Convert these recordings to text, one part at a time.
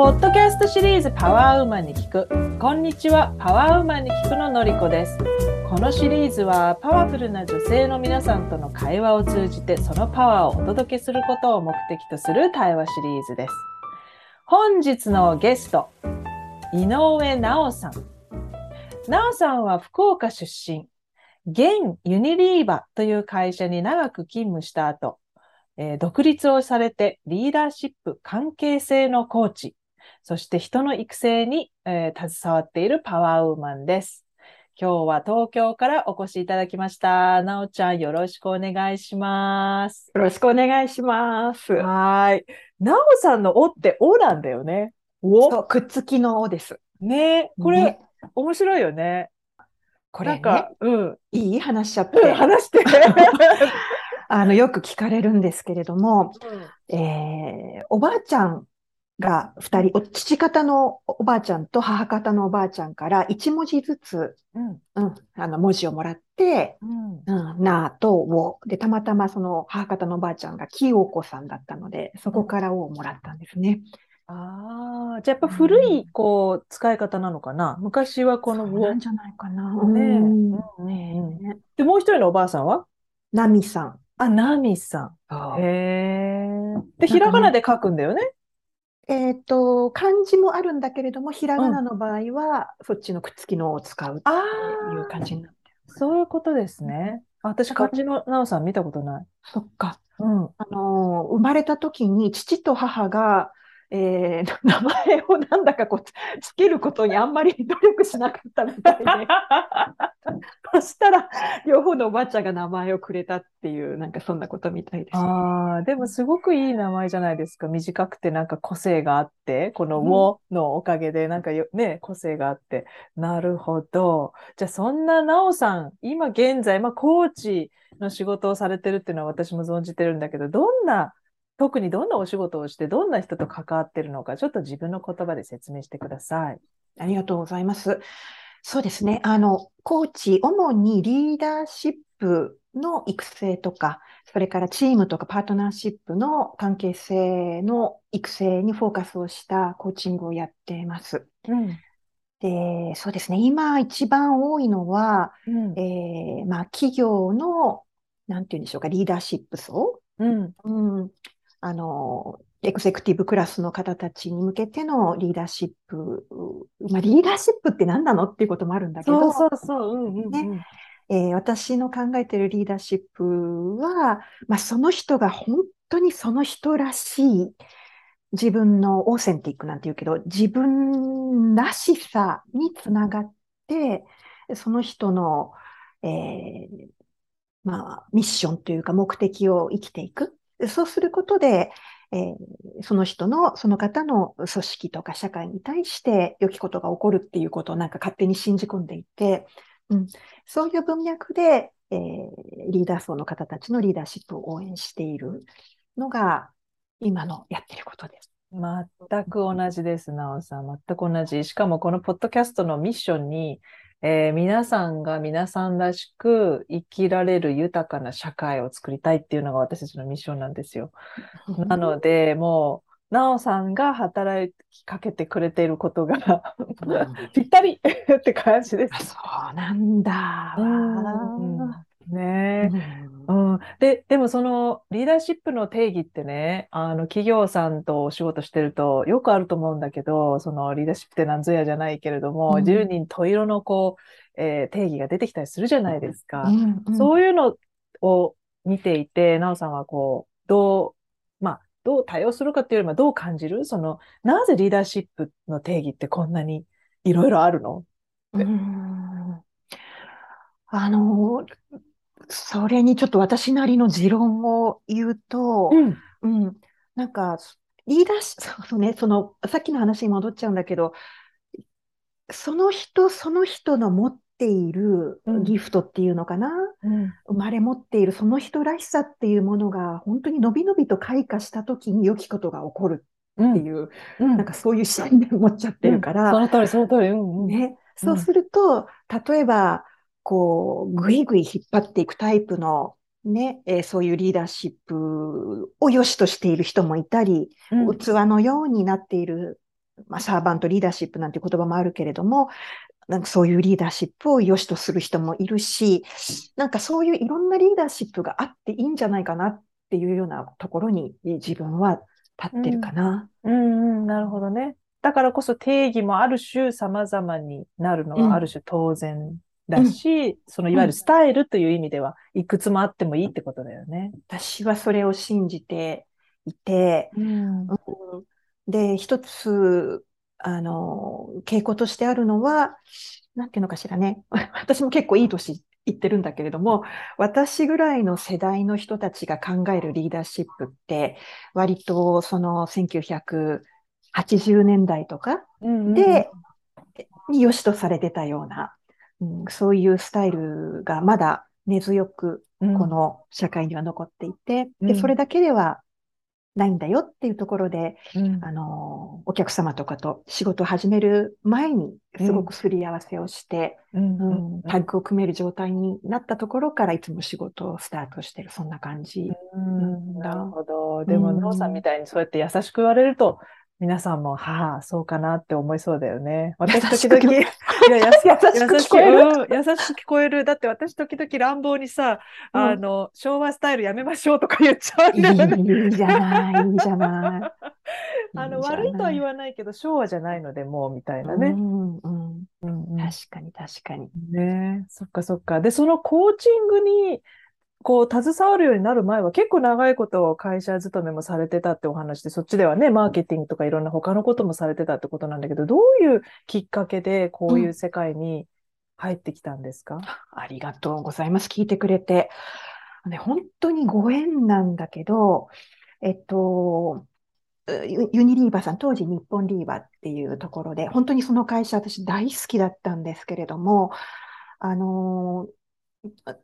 ポッドキャストシリーズパワーウーマンに聞く。こんにちは、パワーウーマンに聞くののりこです。このシリーズはパワフルな女性の皆さんとの会話を通じてそのパワーをお届けすることを目的とする対話シリーズです。本日のゲスト、井上直さん。直さんは福岡出身。現ユニリーバという会社に長く勤務した後、え、独立をされてリーダーシップ関係性のコーチ、そして人の育成に、えー、携わっているパワーウーマンです。今日は東京からお越しいただきました。なおちゃん、よろしくお願いします。よろしくお願いします。はい。なおさんのおっておなんだよね。おくっつきのおです。ねこれ、ね、面白いよね。これ、ね、なんか、うん。いい話しちゃって。話して。あの、よく聞かれるんですけれども、うん、えー、おばあちゃんが二人、父方のおばあちゃんと母方のおばあちゃんから一文字ずつ、うん、うん、あの文字をもらって、うん、うん、なとおで、たまたまその母方のおばあちゃんが清子さんだったので、そこからおをもらったんですね。ああ、じゃあやっぱ古い、こう、使い方なのかな？昔はこのお。なんじゃないかな。ねえ。ねで、もう一人のおばあさんは？ナミさん。あ、ナミさん。へえ。で、ひらがなで書くんだよね。えっ、ー、と、漢字もあるんだけれども、ひらがなの場合は、うん、そっちのくっつきのを使うっていう感じになってる。そういうことですね。私、漢字のなおさん見たことない。そっか。うん。あの生まれた時に父と母が、えー、名前をなんだかこうつけることにあんまり努力しなかったみたいで、そしたら両方のおばあちゃんが名前をくれたっていう、なんかそんなことみたいです。ああ、でもすごくいい名前じゃないですか。短くてなんか個性があって、この「も」のおかげでなんかよ、ね、個性があって。なるほど。じゃあそんななおさん、今現在、まあコーチの仕事をされてるっていうのは私も存じてるんだけど、どんな特にどんなお仕事をして、どんな人と関わってるのか、ちょっと自分の言葉で説明してください。ありがとうございます。そうですね。あの、コーチ、主にリーダーシップの育成とか、それからチームとかパートナーシップの関係性の育成にフォーカスをしたコーチングをやっています。うん、で、そうですね。今一番多いのは、うん、えー、まあ、企業の、なんていうんでしょうか、リーダーシップ層、うん、うん、あの、エグゼクティブクラスの方たちに向けてのリーダーシップ、まあ、リーダーシップって何なのっていうこともあるんだけど、そうそうそう、うんうんうん、ねえー、私の考えているリーダーシップは、まあ、その人が本当にその人らしい自分のオーセンティックなんて言うけど、自分らしさにつながって、その人の、えー、まあ、ミッションというか目的を生きていく。そうすることで、えー、その人の、その方の組織とか社会に対して良きことが起こるっていうことをなんか勝手に信じ込んでいて、うん、そういう文脈で、えー、リーダー層の方たちのリーダーシップを応援しているのが今のやってることです。全く同じです、なおさん。全く同じ。しかもこのポッドキャストのミッションに、えー、皆さんが皆さんらしく生きられる豊かな社会を作りたいっていうのが私たちのミッションなんですよ。なので、もう、なおさんが働きかけてくれていることがぴったりって感じです。そうなんだ。うんね。うん、で、でもそのリーダーシップの定義ってね、あの企業さんとお仕事してるとよくあると思うんだけど、そのリーダーシップって何ぞやじゃないけれども、うん、10人十色のこう、えー、定義が出てきたりするじゃないですか。うんうん、そういうのを見ていて、なおさんはこう、どう、まあ、どう対応するかっていうよりもどう感じる？その、なぜリーダーシップの定義ってこんなにいろいろあるの？うん。あの、それにちょっと私なりの持論を言うと、うん、うん、なんか、リーダーシップ、そうね、その、さっきの話に戻っちゃうんだけど、その人、その人の持っているギフトっていうのかな、うん、生まれ持っているその人らしさっていうものが、本当にのびのびと開花した時に良きことが起こるっていう、うん、なんかそういう視点で思っちゃってるから、その通り、その通り、うんうん、ね、そうすると、例えば、こう、ぐいぐい引っ張っていくタイプの、ね、えー、そういうリーダーシップを良しとしている人もいたり、うん、器のようになっているまあ、サーバントリーダーシップなんて言葉もあるけれども、なんかそういうリーダーシップを良しとする人もいるし、なんかそういういろんなリーダーシップがあっていいんじゃないかなっていうようなところに自分は立ってるかな。うん、うん、なるほどね。だからこそ定義もある種様々になるのはある種当然だし、そのいわゆるスタイルという意味ではいくつもあってもいいってことだよね。私はそれを信じていて、うん。うんで、一つ、あの、傾向としてあるのは、なんていうのかしらね。私も結構いい年いってるんだけれども、私ぐらいの世代の人たちが考えるリーダーシップって、割とその1980年代とかうんで、に良しとされてたような、うん、そういうスタイルがまだ根強くうん。この社会には残っていて、で、うん。それだけではないんだよっていうところで、うん。あの、お客様とかと仕事を始める前にすごくすり合わせをして、うん。タッグを組める状態になったところからいつも仕事をスタートしてる、そんな感じ。うん。なるほど。でも、うんノーさんみたいにそうやって優しく言われると、皆さんも、はあ、そうかなって思いそうだよね。私、時々、いや、優しく聞こえる？優しくうん優しく聞こえる？だって私、時々乱暴にさ、うんあの、昭和スタイルやめましょうとか言っちゃうんだよね。いいじゃない、いいじゃない。あの、いい悪いとは言わないけど、昭和じゃないので、もう、みたいなうね。んうん、うんうん確かに確かに。ねえ、そっかそっか。で、そのコーチングに、こう、携わるようになる前は結構長いこと会社勤めもされてたってお話で、そっちではね、マーケティングとかいろんな他のこともされてたってことなんだけど、どういうきっかけでこういう世界に入ってきたんですか？ありがとうございます。聞いてくれて。ね、本当にご縁なんだけど、えっと、ユユニリーバーさん、当時日本リーバーっていうところで、本当にその会社私大好きだったんですけれども、あのー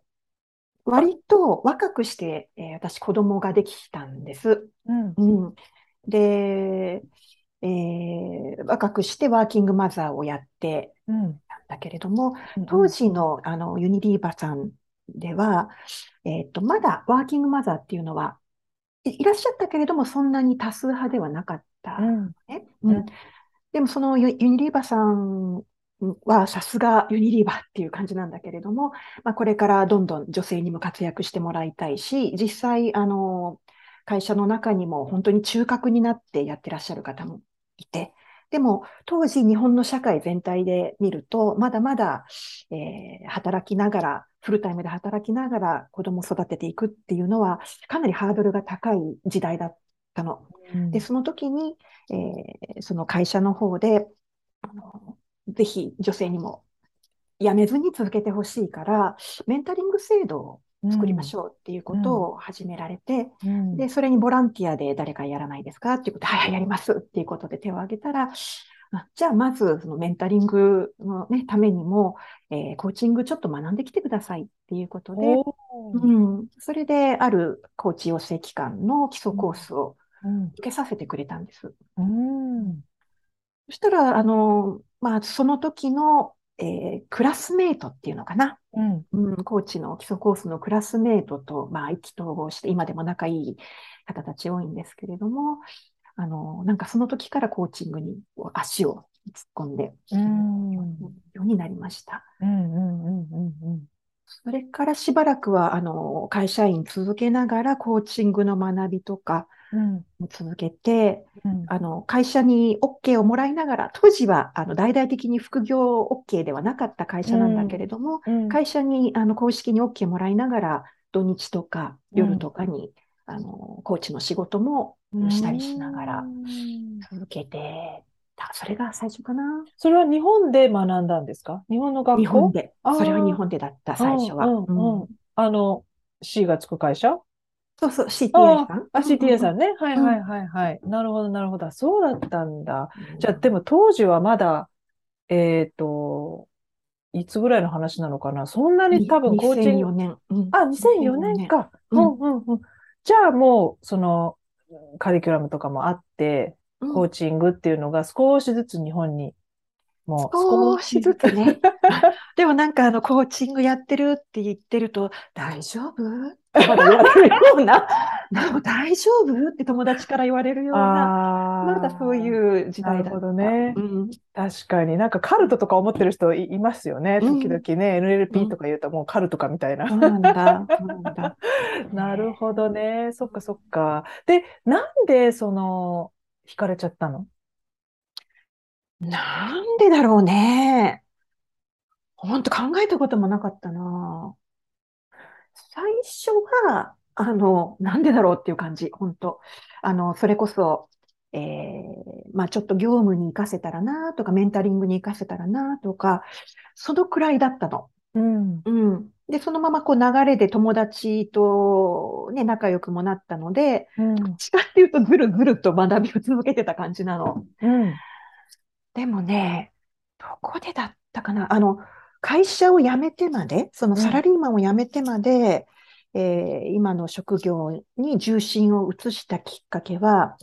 割と若くして、えー私子供ができたんです。うん。うん。で、えー若くしてワーキングマザーをやってうん。たんだけれども、当時の、あのユニリーバさんでは、えっと、まだワーキングマザーっていうのはいいらっしゃったけれども、そんなに多数派ではなかったうん。ね。うんうんでもそのユユニリーバさんはさすがユニリーバっていう感じなんだけれども、まあ、これからどんどん女性にも活躍してもらいたいし、実際、あの、会社の中にも本当に中核になってやってらっしゃる方もいて、でも当時日本の社会全体で見ると、まだまだ、えー働きながら、フルタイムで働きながら子供を育てていくっていうのは、かなりハードルが高い時代だったの。うんで、その時に、えーその会社の方で、あのぜひ女性にも辞めずに続けてほしいから、メンタリング制度を作りましょうっていうことを始められて、うん。で、それにボランティアで誰かやらないですか？っていうことで、はいはい、やりますっていうことで手を挙げたら、あじゃあまずそのメンタリングの、ね、ためにも、えーコーチングちょっと学んできてくださいっていうことで、うん、それであるコーチ養成機関の基礎コースをうん。受けさせてくれたんです。うんそしたら、あの、まあ、その時の、えークラスメートっていうのかな。うんうん、コーチの基礎コースのクラスメートと、まあ、意気投合して、今でも仲いい方たち多いんですけれども、あの、なんかその時からコーチングに足を突っ込んで、うんようになりました。うんうんうんうんそれからしばらくは、あの、会社員続けながら、コーチングの学びとか続けて、うん。あの、会社に OK をもらいながら、当時は、あの、大々的に副業 OK ではなかった会社なんだけれども、うん。会社に、あの、公式に OK もらいながら、土日とか夜とかに、あの、コーチの仕事もしたりしながらうん続けてた。それが最初かな。それは日本で学んだんですか？日本の学校？日本で。それは日本でだった、最初は。うんうんうん。あの、C がつく会社？そうそう、CTA さん。あ、CTA さん。んね。はいはいはいはい。なるほどなるほど。そうだったんだ。うんじゃあ、でも当時はまだ、えっと、いつぐらいの話なのかなそんなに多分コーチン2004グ、年。うんあ、2004年。か。ううんんうんうん。じゃあもう、その、カリキュラムとかもあって、うんコーチングっていうのが少しずつ日本にもう少しずつね。でもなんかあの、コーチングやってるって言ってると、大丈夫？まだ言われるような、なの大丈夫？って友達から言われるような、あまだそうういう時代だった。どね。うん。確かになんかカルトとか思ってる人い、いますよね。うん時々ね、NLP とか言うともうカルトかみたいな。なんなんだ。なるほどね。そっかそっか。で、なんでその、惹かれちゃったの？なんでだろうね。本当考えたこともなかったな。最初は、あの、なんでだろうっていう感じ。本当あの、それこそ、えーまあちょっと業務に活かせたらなとか、メンタリングに活かせたらなとか、そのくらいだったの。うん。うん。で、そのままこう流れで友達とね、仲良くもなったので、うん。どっちかっていうとずるずると学びを続けてた感じなの。うん。でもね、どこでだったかな。あの、会社を辞めてまで、そのうんサラリーマンを辞めてまで、えー今の職業に重心を移したきっかけは、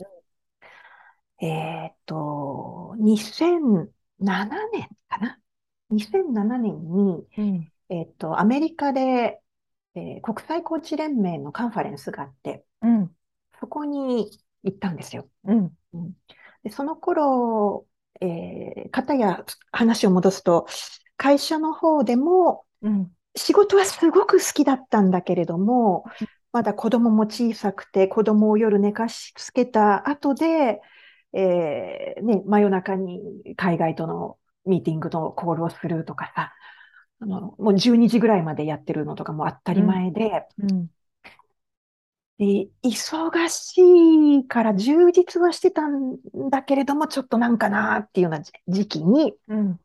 えーっと、2007年かな？2007年に、うん。えーっと、アメリカで、えー国際コーチ連盟のカンファレンスがあって、うん。そこに行ったんですよ。うん。で、その頃、えー、方や話を戻すと、会社の方でも、うん。仕事はすごく好きだったんだけれども、まだ子供も小さくて、子供を夜寝かしつけた後で、えーね、真夜中に海外とのミーティングのコールをするとかさ、あの、もう12時ぐらいまでやってるのとかも当たり前で、うん。で、忙しいから充実はしてたんだけれども、ちょっとなんかなっていうような時期に、うん。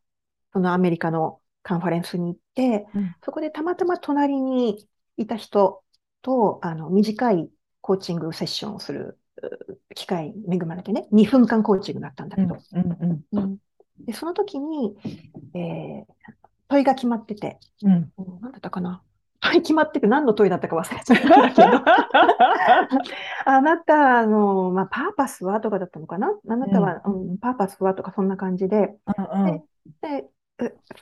そのアメリカのカンファレンスに行って、うん。そこでたまたま隣にいた人と、あの、短いコーチングセッションをするう機会に恵まれてね、2分間コーチングだったんだうん。けど、うん。うん。で、その時に、えー問いが決まってて、うん。うん何だったかな？問い決まってて何の問いだったか忘れちゃったんだけど、あなたの、まあ、パーパスは？とかだったのかな？あなたは、うん、パーパスは？とかそんな感じで、うん。で、え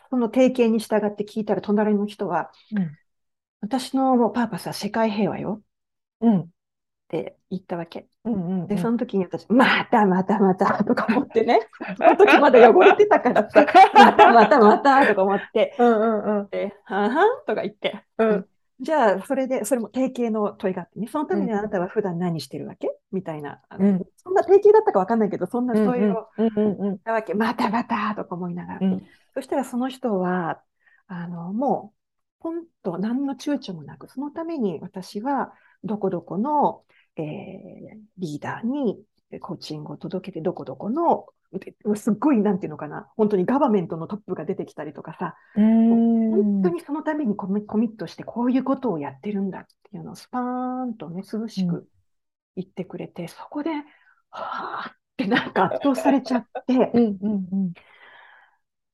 その定型に従って聞いたら隣の人は、うん私のパーパスは世界平和ようん。って言ったわけ。うん。うん。で、その時に私、またまたまたとか思ってね、その時まだ汚れてたからさ、またまたまたとか思って、うん。うん。うん。で、はんはんとか言って、うん。じゃあ、それで、それも定型の問いがあってね、そのためにうんあなたは普段何してるわけ？みたいな、うんそんな定型だったかわかんないけど、そんなうん。問いをうん。うん。うん。言ったわけ、またまたとか思いながら。うん。そしたらその人は、あの、もう、ポンと何の躊躇もなく、そのために私は、どこどこの、えーリーダーにコーチングを届けて、どこどこの、ですっごい、なんていうのかな、本当にガバメントのトップが出てきたりとかさ、うん。本当にそのためにコミコミットして、こういうことをやってるんだっていうのをスパーンとね、涼しうく言ってくれて、そこで、はぁってなんか圧倒されちゃって、うん。うん。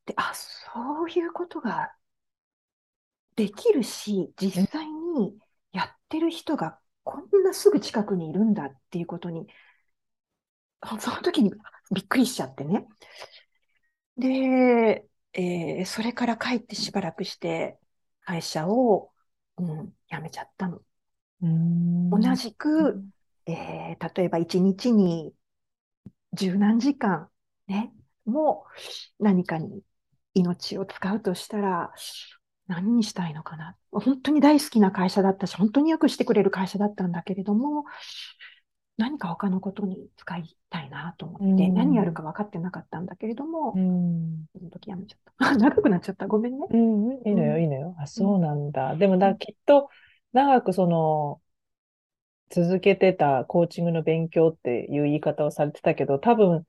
で、あ、そういうことができるし、実際にやってる人がこんなすぐ近くにいるんだっていうことに、あその時にびっくりしちゃってね。で、えーそれから帰ってしばらくして、会社を、うん、辞めちゃったの。うん。同じく、えー例えば一日に十何時間、ね、もう何かに命を使うとしたら、何にしたいのかな。本当に大好きな会社だったし、本当によくしてくれる会社だったんだけれども、何か他のことに使いたいなと思って、うん何やるか分かってなかったんだけれどもう、ん。その時やめちゃった。長くなっちゃった。ごめんね。うん、いいのよ、うんいいのよ。あ、そうなんだ。でも、だ、きっと、長くその、続けてたコーチングの勉強っていう言い方をされてたけど、多分、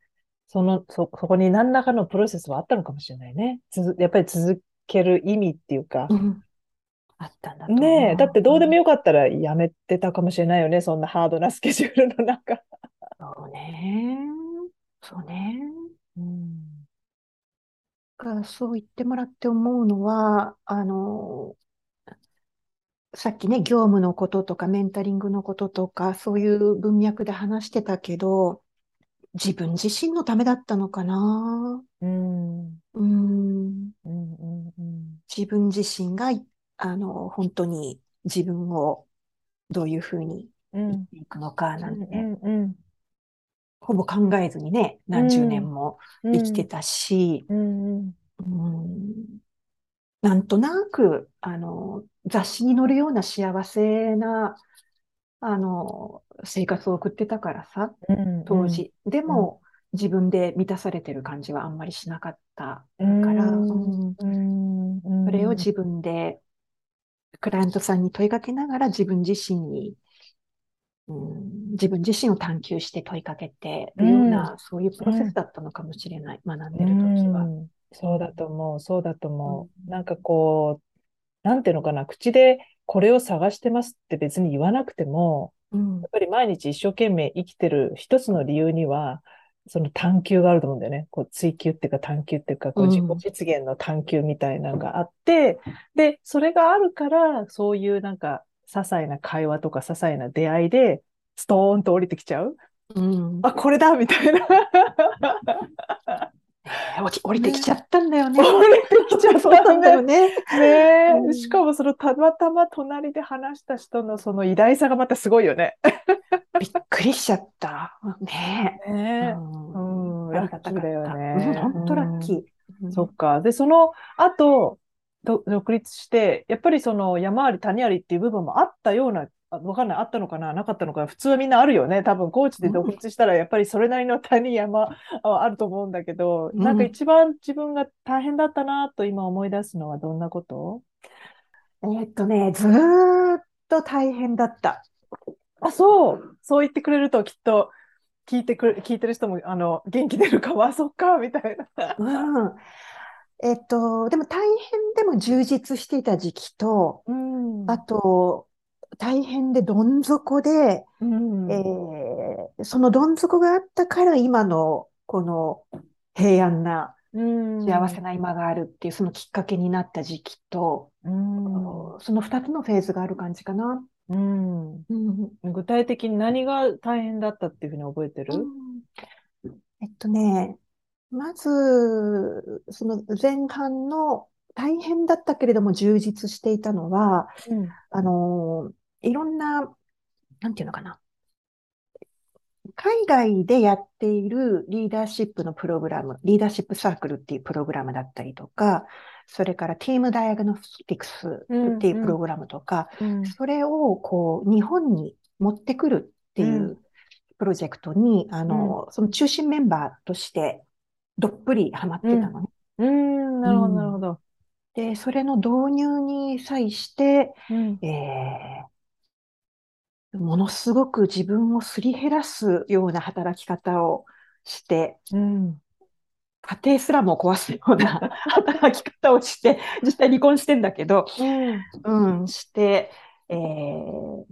その、そ、そこに何らかのプロセスはあったのかもしれないね。つづ、やっぱり続ける意味っていうか。うんあったんだと思う。ねえ、だってどうでもよよかったらやめてたかもしれないよね。そんなハードなスケジュールの中。そうね。そうね。うん。がそう言ってもらって思うのは、あの、さっきね、業務のこととかメンタリングのこととか、そういう文脈で話してたけど、自分自身のためだったのかな。うん。うん、うん。うん。うん。自分自身が、あの、本当に自分をどういうふうにうん。生きていくのかなんて、うんうんほぼ考えずにね、何十年もうん生きてたし、なんとなく、あの、雑誌に載るような幸せな、あの、生活を送ってたからさ、うん当時。でも、自分で満たされてる感じはあんまりしなかったから、それを自分で、クライアントさんに問いかけながら自分自身に、うん、自分自身を探求して問いかけてるような、そういうプロセスだったのかもしれない、学んでる時は。うん。そうだと思う、そうだと思う。うん。なんかこう、なんていうのかな、口でこれを探してますって別に言わなくても、うん。やっぱり毎日一生懸命生きてる一つの理由には、その探求があると思うんだよね。こう追求っていうか探求っていうか、こううん自己実現の探求みたいなのがあって、で、それがあるから、そういうなんか、些細な会話とか些細な出会いで、ストーンと降りてきちゃううんあ、これだみたいな。降り降りてきちゃったんだよね。降りてきちゃったんだよ。ね。ねえ、うんしかもそのたまたま隣で話した人のその偉大さがまたすごいよね。びっくりしちゃった。ねえ。ねうんうん。ラッキーだよねうん本当ラッキー。え、そっか。で、その後、ど独立して、やっぱりその山あり谷ありっていう部分もあったような、あわかんない、あったのかな、なかったのかな、普通はみんなあるよね。多分、コーチで独立したら、やっぱりそれなりの谷山ああると思うんだけど、うんなんか一番自分が大変だったなと今思い出すのはどんなこと？えーっとね、ずーっと大変だった。あ、そう。そう言ってくれるときっと聞いてくれ、聞いてる人も、あの、元気出るかも、あ、そっか、みたいな。うん。えーっと、でも大変でも充実していた時期と、うん。あと、大変でどん底で、うん。えーそのどん底があったから今のこの平安なうん幸せな今があるっていうそのきっかけになった時期と、うん。その2つのフェーズがある感じかな。うん。うん具体的に何が大変だったっていうふうに覚えてる？えっとね、まず、その前半の大変だったけれども充実していたのは、うん。あの、いろんな、なんていうのかな。海外でやっているリーダーシップのプログラム、リーダーシップサークルっていうプログラムだったりとか、それから Team Diagnostics っていうプログラムとか、うん。それをこう日本に持ってくるっていううんプロジェクトに、あの、その中心メンバーとしてどっぷりハマってたのね。うん。なるほど、うんなるほど。で、それの導入に際して、うん。えーものすごく自分をすり減らすような働き方をして、うん。家庭すらも壊すような 働き方をして、実際離婚してんだけど、うん。うん、して、えー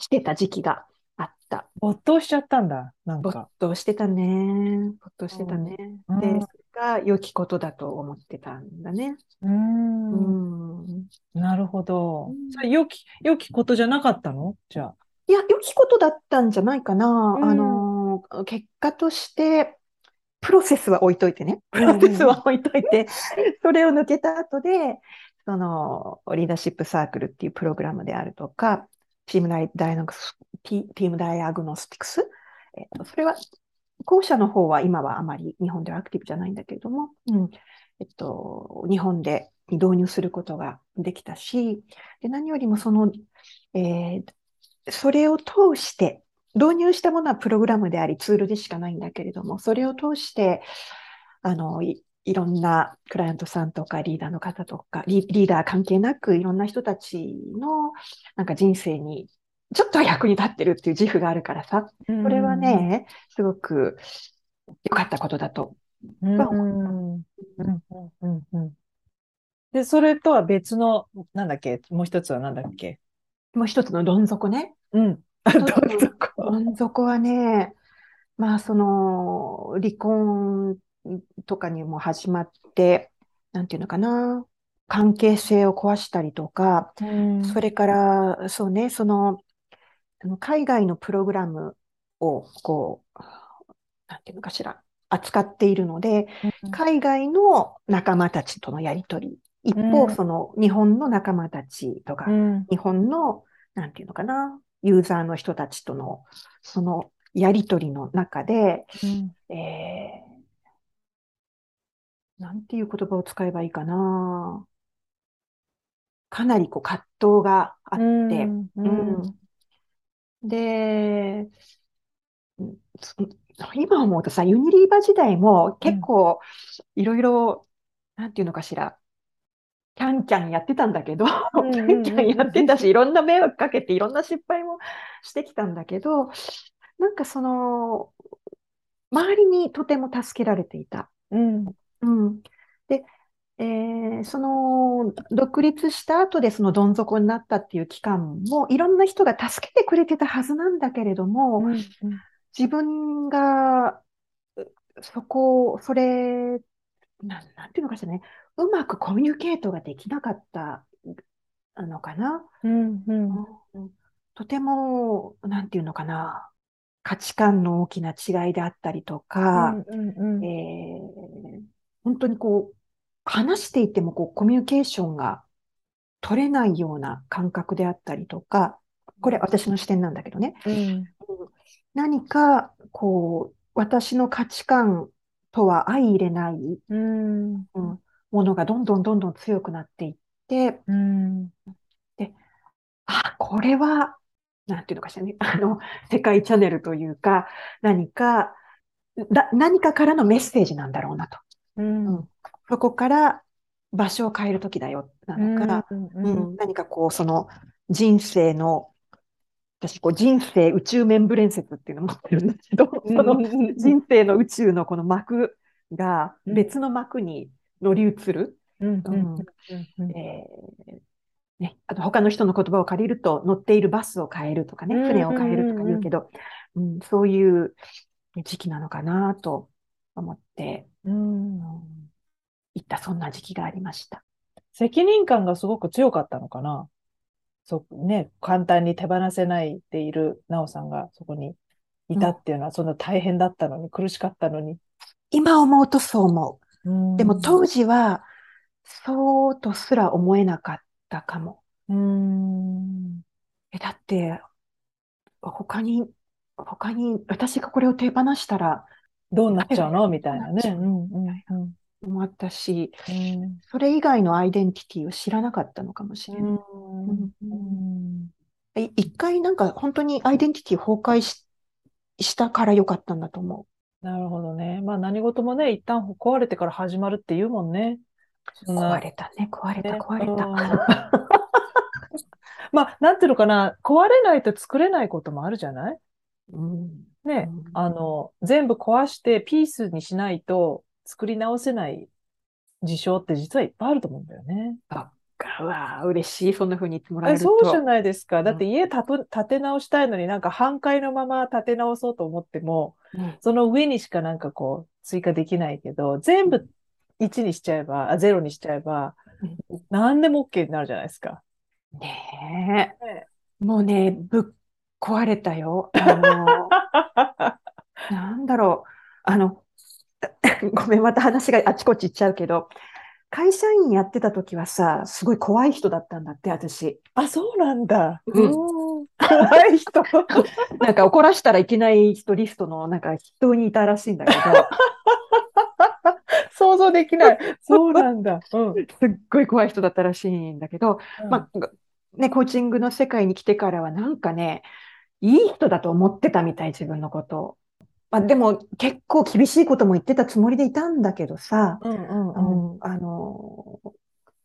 してた時期があった。没頭しちゃったんだ、なん没か。頭してたね。没頭してたね。うんで、が良きことだと思ってたんだね。う。うんん。なるほどうん。それ良き、良きことじゃなかったの？じゃあ。いや、良きことだったんじゃないかな。うんあのー、結果として、プロセスは置いといてね。プロセスは置いといて、それを抜けた後で、その、リーダーシップサークルっていうプログラムであるとか、チームダイダイアノスティティームダイアグノスティクス？えっと、それは、後者の方は今はあまり日本ではアクティブじゃないんだけれども、うん。えっと、日本で導入することができたし、で、何よりもその、えーそれを通して、導入したものはプログラムでありツールでしかないんだけれども、それを通して、あの、い、いろんなクライアントさんとかリーダーの方とか、リ、リーダー関係なくいろんな人たちのなんか人生にちょっとは役に立ってるっていう自負があるからさ、ここれは、ね、すごく良かったことだと。で、それとは別の、なんだっけ、もう一つはなんだっけ？もう一つのどん底ね。うん。あ、ど一つのうぞ。どん底はね、まあその離婚とかにも始まって、なんていうのかな、関係性を壊したりとか、うんそれから、そうね、その、あの海外のプログラムを、こう、なんていうのかしら、扱っているので、海外の仲間たちとのやりとり、一方、うん。その日本の仲間たちとかう、ん、日本の、なんていうのかな、ユーザーの人たちとの、そのやりとりの中で、うん。えー、なんていう言葉を使えばいいかな。かなりこう葛藤があって、うん。ううんん。で、今思うとさ、ユニリーバ時代も結構いろいろ、なんていうのかしら、キャンキャンやってたんだけど、キャンキャンやってたし、いろんな迷惑かけて、いろんな失敗もしてきたんだけど、なんかその、周りにとても助けられていた。うんうん。で、えーその、独立した後でそのどん底になったっていう期間も、いろんな人が助けてくれてたはずなんだけれども、うん自分が、うそこ、それ、なん、なんていうのかしらね、うまくコミュニケートができなかったのかな。うんうん。うん。とても、なんていうのかな、価値観の大きな違いであったりとか、うんうん。えー本当にこう、話していてもこうコミュニケーションが取れないような感覚であったりとか、これ私の視点なんだけどね。うん。何か、こう、私の価値観とは相入れない、うん。うんものがどんどんどんどん強くなっていって、うん。あ、これは、なんていうのかしらね、あの、世界チャンネルというか、何か、だ、何かからのメッセージなんだろうなと。うんそこから場所を変えるときだよ、なのか、うん何かこう、その人生の、私、こう、人生宇宙メンブレン説っていうのを持ってるんだけど、その人生の宇宙のこの幕が別の幕に乗り移る。ね、あと他の人の言葉を借りると乗っているバスを変えるとかね、うん船を変えるとか言うけど、うん、そういう時期なのかなと思って、うんうん、いったそんな時期がありました。責任感がすごく強かったのかな。そうね、簡単に手放せないでいるなおさんがそこにいたっていうのは、そんな大変だったのに、苦しかったのに。今思うとそう思う。でも当時、時はそうとすら思えなかったかも。うん。え、だって、他に、他に、私がこれを手放したら、どうなっちゃうの？みたいなね。うんうん思ったし、うん。それ以外のアイデンティティを知らなかったのかもしれない。一回なんか本当にアイデンティティ崩壊し、したからよかったんだと思なるほどね。まあ何事もね、一旦壊れてから始まるって言うもんね。壊れたね、壊れた、ね。壊れうん。た。まあ、なんていうのかな、壊れないと作れないこともあるじゃない？うん。ね。うん、あの、全部壊してピースにしないと作り直せない事象って実はいっぱいあると思うんだよね。うわあ、嬉しい、そんな風に言ってもらええるそうじゃと。ないですか。だっうて家建て建て直したいのになんか半壊のまま建て直そうと思っても、うんその上にしかなんかこう追加できないけど、全部1にしちゃえば、あ、0にしちゃえば、何でも OK になるじゃないですか。ねえ。ねもうね、ぶっ壊れたよ。あの、なんだろう。あの、ごめん、また話があちこち行っちゃうけど、会社員やってた時はさ、すごい怖い人だったんだって、私。あ、そうなんだ。うん怖い人。なんか怒らしたらいけない人リストの、なんか人にいたらしいんだけど、想像できない。そうなんだ。うん。すっごい怖い人だったらしいんだけど、まあ、ね、コーチングの世界に来てからはなんかね、いい人だと思ってたみたい、自分のことを。まあ、でも結構厳しいことも言ってたつもりでいたんだけどさ、うんうんううん。ん、あの、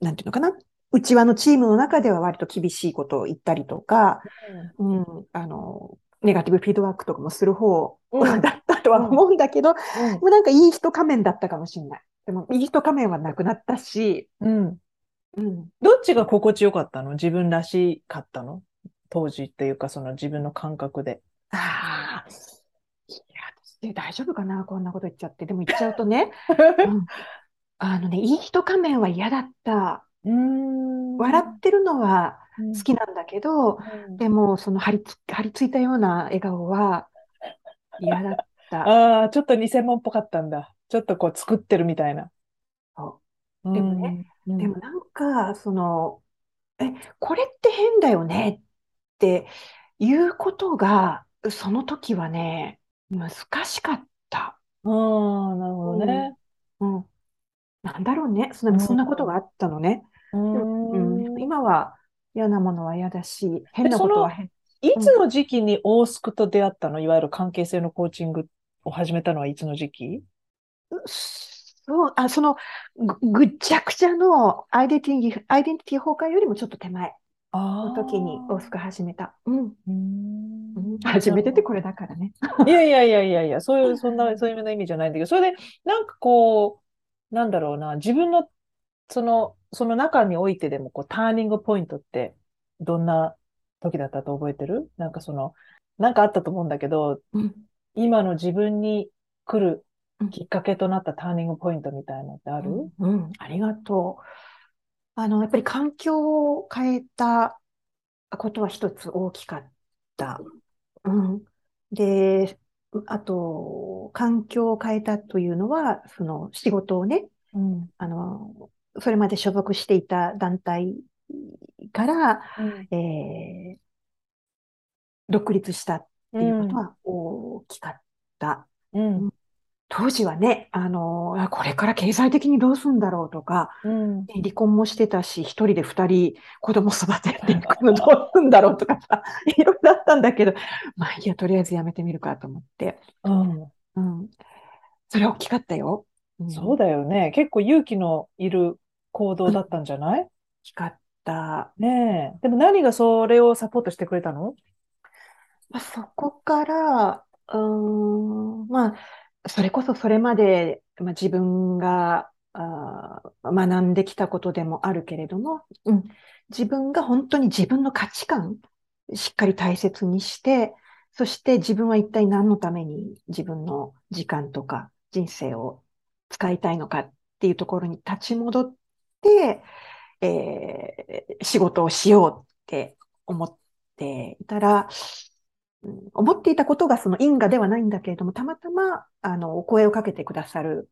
なんていうのかな？うちわのチームの中では割と厳しいことを言ったりとか、うん、あの、ネガティブフィードバックとかもする方うんだったとは思うんだけど、もうんうなんかいい人仮面だったかもしれない。でも、いい人仮面はなくなったし、うん。うん、どっちが心地よかったの？自分らしかったの？当時っていうか、その自分の感覚で。あ私大丈夫かな、こんなこと言っちゃって。でも言っちゃうとね、うんあのね、いい人仮面は嫌だった。うーん。笑ってるのはうん好きなんだけど、うんでも、その張りつ、張り付いたような笑顔は嫌だった。ああ、ちょっと偽物っぽかったんだ。ちょっとこう作ってるみたいな。そででもね、うん、でもなんか、その、え、これって変だよねって言うことが、その時はね、難しかった。ああ、なるほどね。うん。なんだろうね。そんな、うんそんなことがあったのね。うでもうんん。今は嫌なものは嫌だし、変なことは変。いつの時期にオースクと出会ったの？いわゆる関係性のコーチングを始めたのはいつの時期？そう、あ、その、ぐ、ぐっちゃくちゃのアイデンティティ、アイデンティティ崩壊よりもちょっと手前あの時にオースク始めた。うん。初めてってこれだからね。いやいやいやいやいや、そういう、そんな、そういう意味じゃないんだけど、それで、なんかこう、なんだろうな、自分の、その、その中においてでも、こう、ターニングポイントって、どんな時だったと覚えてる？なんかその、なんかあったと思うんだけど、うん。今の自分に来るうんきっかけとなったターニングポイントみたいなのってあるうん、ありがとう。あの、やっぱり環境を変えたことは一つ大きかった。うん。で、あと、環境を変えたというのは、その仕事をね、うん。あの、それまで所属していた団体から、うんえー独立したっていうことは大きかった。うん。当時はね、あの、あこれから経済的にどうするんだろうとか、うん。離婚もしてたし、一人で二人子供育てていくのどうするんだろうとかさ、いろいろあったんだけど、まあいいや、とりあえずやめてみるかと思って。うん。うん。それは大きかったよ。うん、そうだよね。結構勇気のいる行動だったんじゃない？大きかった。ねえ。でも何がそれをサポートしてくれたの？まあ、そこから、うーん、まあ、それこそそれまで、まあ、自分があー学んできたことでもあるけれども、うん、自分が本当に自分の価値観、しっかり大切にして、そして自分は一体何のために自分の時間とか人生を使いたいのかっていうところに立ち戻って、えー仕事をしようって思っていたら、うん思っていたことがその因果ではないんだけれども、たまたま、あの、お声をかけてくださる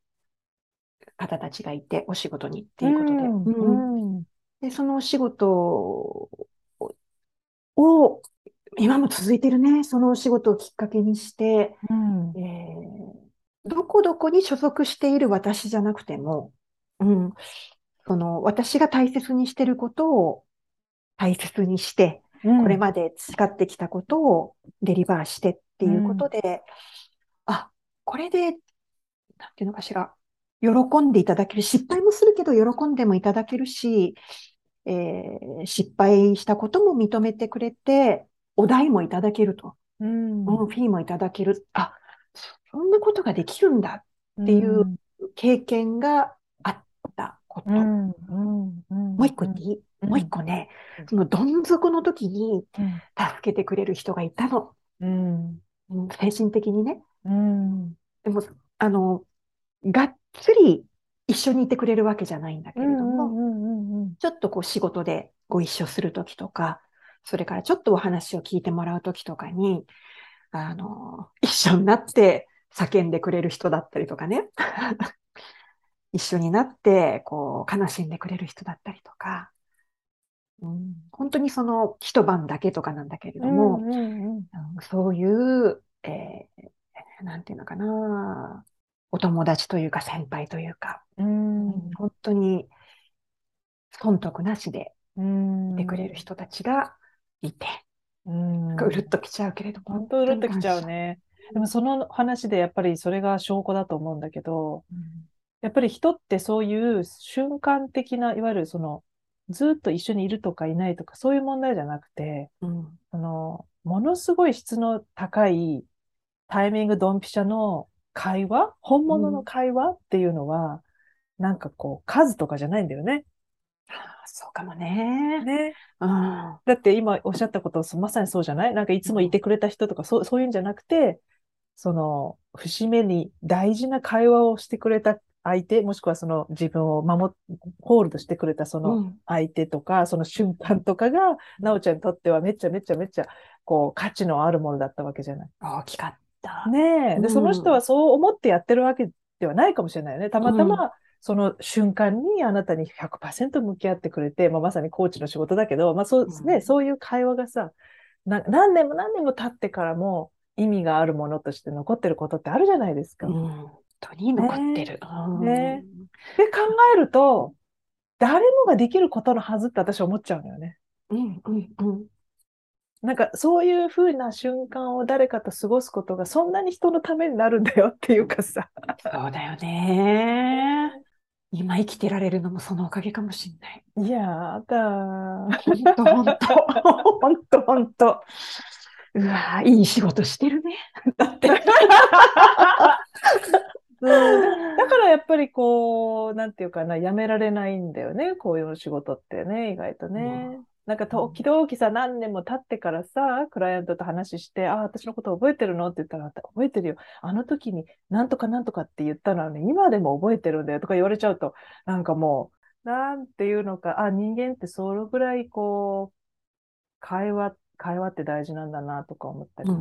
方たちがいて、お仕事にっていうことで。うんうん。うん。で、そのお仕事を、今も続いてるね、そのお仕事をきっかけにして、うん。えーどこどこに所属している私じゃなくても、うん、その私が大切にしてることを大切にして、うんこれまで培ってきたことをデリバーしてっていうことで、あ、これで、なんていうのかしら、喜んでいただける。失敗もするけど、喜んでもいただけるし、えー失敗したことも認めてくれて、お代もいただけると。うんうん、フィーもいただける。あ、そんなことができるんだっていう経験があったこと。うんうんうんもう一個言っていい、うんもう一個ねうん、そのどん底の時に助けてくれる人がいたの。うん。うん。精神的にね。うん。でも、あの、がっつり一緒にいてくれるわけじゃないんだけれども、ちょっとこう仕事でご一緒する時とか、それからちょっとお話を聞いてもらう時とかに、あの、一緒になって叫んでくれる人だったりとかね。一緒になって、こう、悲しんでくれる人だったりとか、うん、本当にその一晩だけとかなんだけれども、うんうんうん。そういう、えーなんていうのかな、お友達というか先輩というか、うん。本当に損得なしでうんいてくれる人たちがいて、うん。うるっときちゃうけれども、本当うるっときちゃう本ね。でもその話でやっぱりそれが証拠だと思うんだけど、当にやっぱり人ってそういう瞬間的な、いわゆるその、ずっと一緒にいるとかいないとか、そういう問題じゃなくて、うんあの、ものすごい質の高いタイミングドンピシャの会話本物の会話っていうのは、なんかこう、数とかじゃないんだよね。ああそうかもね。ね。うんだって今おっしゃったこと、まさにそうじゃない？なんかいつもいてくれた人とか、そう、そういうんじゃなくて、その、節目に大事な会話をしてくれた相手、もしくはその自分を守っ、ホールドしてくれたそうのん相手とか、その瞬間とかが、なおちゃんにとってはめっちゃめちゃめちゃ、こう、価値のあるものだったわけじゃない。大きかった。ねえ。で、うんその人はそう思ってやってるわけではないかもしれないよね。たまたま、その瞬間にあなたに100%向き合ってくれて、まあ、まさにコーチの仕事だけど、まあそうですね、うんそういう会話がさ、な何年も何年も経ってからも意味があるものとして残ってることってあるじゃないですか。うん、本当に残ってる。ねで考えると、誰もができることのはずって私思っちゃうのよね。うんうんうんなんかそういう風な瞬間を誰かと過ごすことがそんなに人のためになるんだよっていうかさ。そうだよね。今生きてられるのもそのおかげかもしれない。いやだー。本当本当本当本当。うわーいい仕事してるね。だって。うんだからやっぱりこう、なんていうかな、やめられないんだよね、こういう仕事ってね、意外とね。なんか時々さ、何年も経ってからさ、クライアントと話して、あ、私のこと覚えてるの？って言ったら、覚えてるよ。あの時になんとかなんとかって言ったのはね、今でも覚えてるんだよとか言われちゃうと、なんかもう、なんていうのか、あ、人間ってそのぐらいこう、会話、会話って大事なんだなとか思ったりね。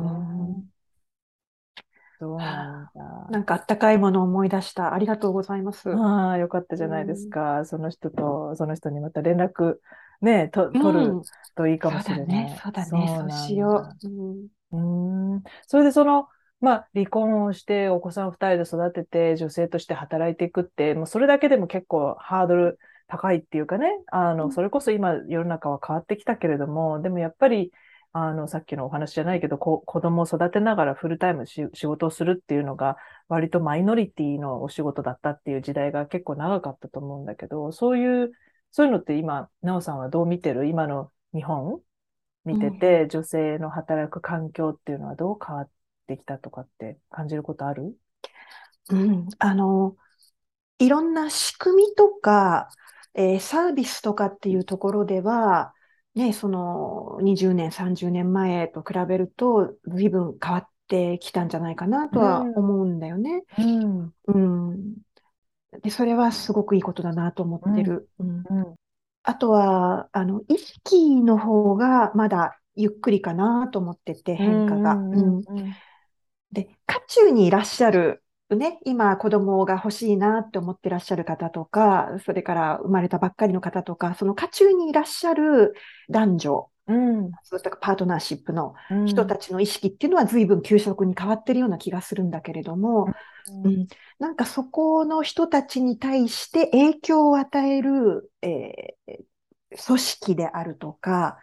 うんそうなんかあったかいものを思い出した。ありがとうございます。ああ、よかったじゃないですか。その人と、その人にまた連絡、ね、と、取るうんといいかもそうだしれない。ね。そうだね。そうなんだしよう。うんうーん。それでその、まあ、離婚をして、お子さん二人で育てて、女性として働いていくって、もうそれだけでも結構ハードル高いっていうかね、あの、うんそれこそ今世の中は変わってきたけれども、でもやっぱり、あの、さっきのお話じゃないけど、こ子供を育てながらフルタイムし仕事をするっていうのが、割とマイノリティのお仕事だったっていう時代が結構長かったと思うんだけど、そういう、そういうのって今、なおさんはどう見てる？今の日本？見てて、女性の働く環境っていうのはどう変わってきたとかって感じることある？うん、あの、いろんな仕組みとか、えーサービスとかっていうところでは、ね、その20年、30年前と比べると、随分変わってきたんじゃないかなとはうん思うんだよね。うん。うん。で、それはすごくいいことだなと思ってる。うん。うん。あとは、あの、意識の方がまだゆっくりかなと思ってて、変化が。うんうんで、渦中にいらっしゃる、ね、今子供が欲しいなって思ってらっしゃる方とか、それから生まれたばっかりの方とか、その渦中にいらっしゃる男女、うん。そうしたパートナーシップのうん。人たちの意識っていうのは随分急速に変わってるような気がするんだけれども、ううんん、なんかそこの人たちに対して影響を与える、えー組織であるとか、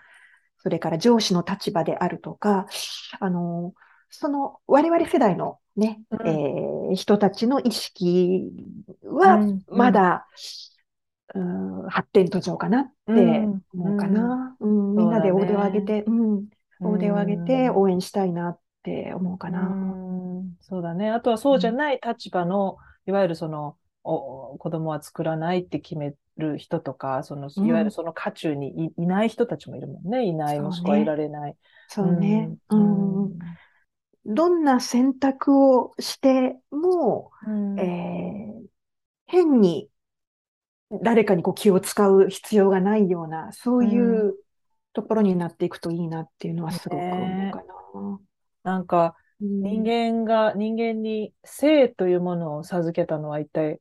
それから上司の立場であるとか、あの、その我々世代のね、うんえー人たちの意識はうんまだ、うん発展途上かなってうん思うかな。うんそうだねみんなで大手を挙げて、うん、大手を挙げてうん応援したいなって思うかな。うんそうだね。あとはそうじゃない立場の、いわゆるその、お子供は作らないって決める人とか、その、うんいわゆるその渦中にいいない人たちもいるもんね。いない、もしくはいられない。そうね。ううんんどんな選択をしても、うん。えー変に誰かにこう気を使う必要がないような、そういうところになっていくといいなっていうのはすごく思うかな。なんか、うん。人間が、人間に性というものを授けたのは一体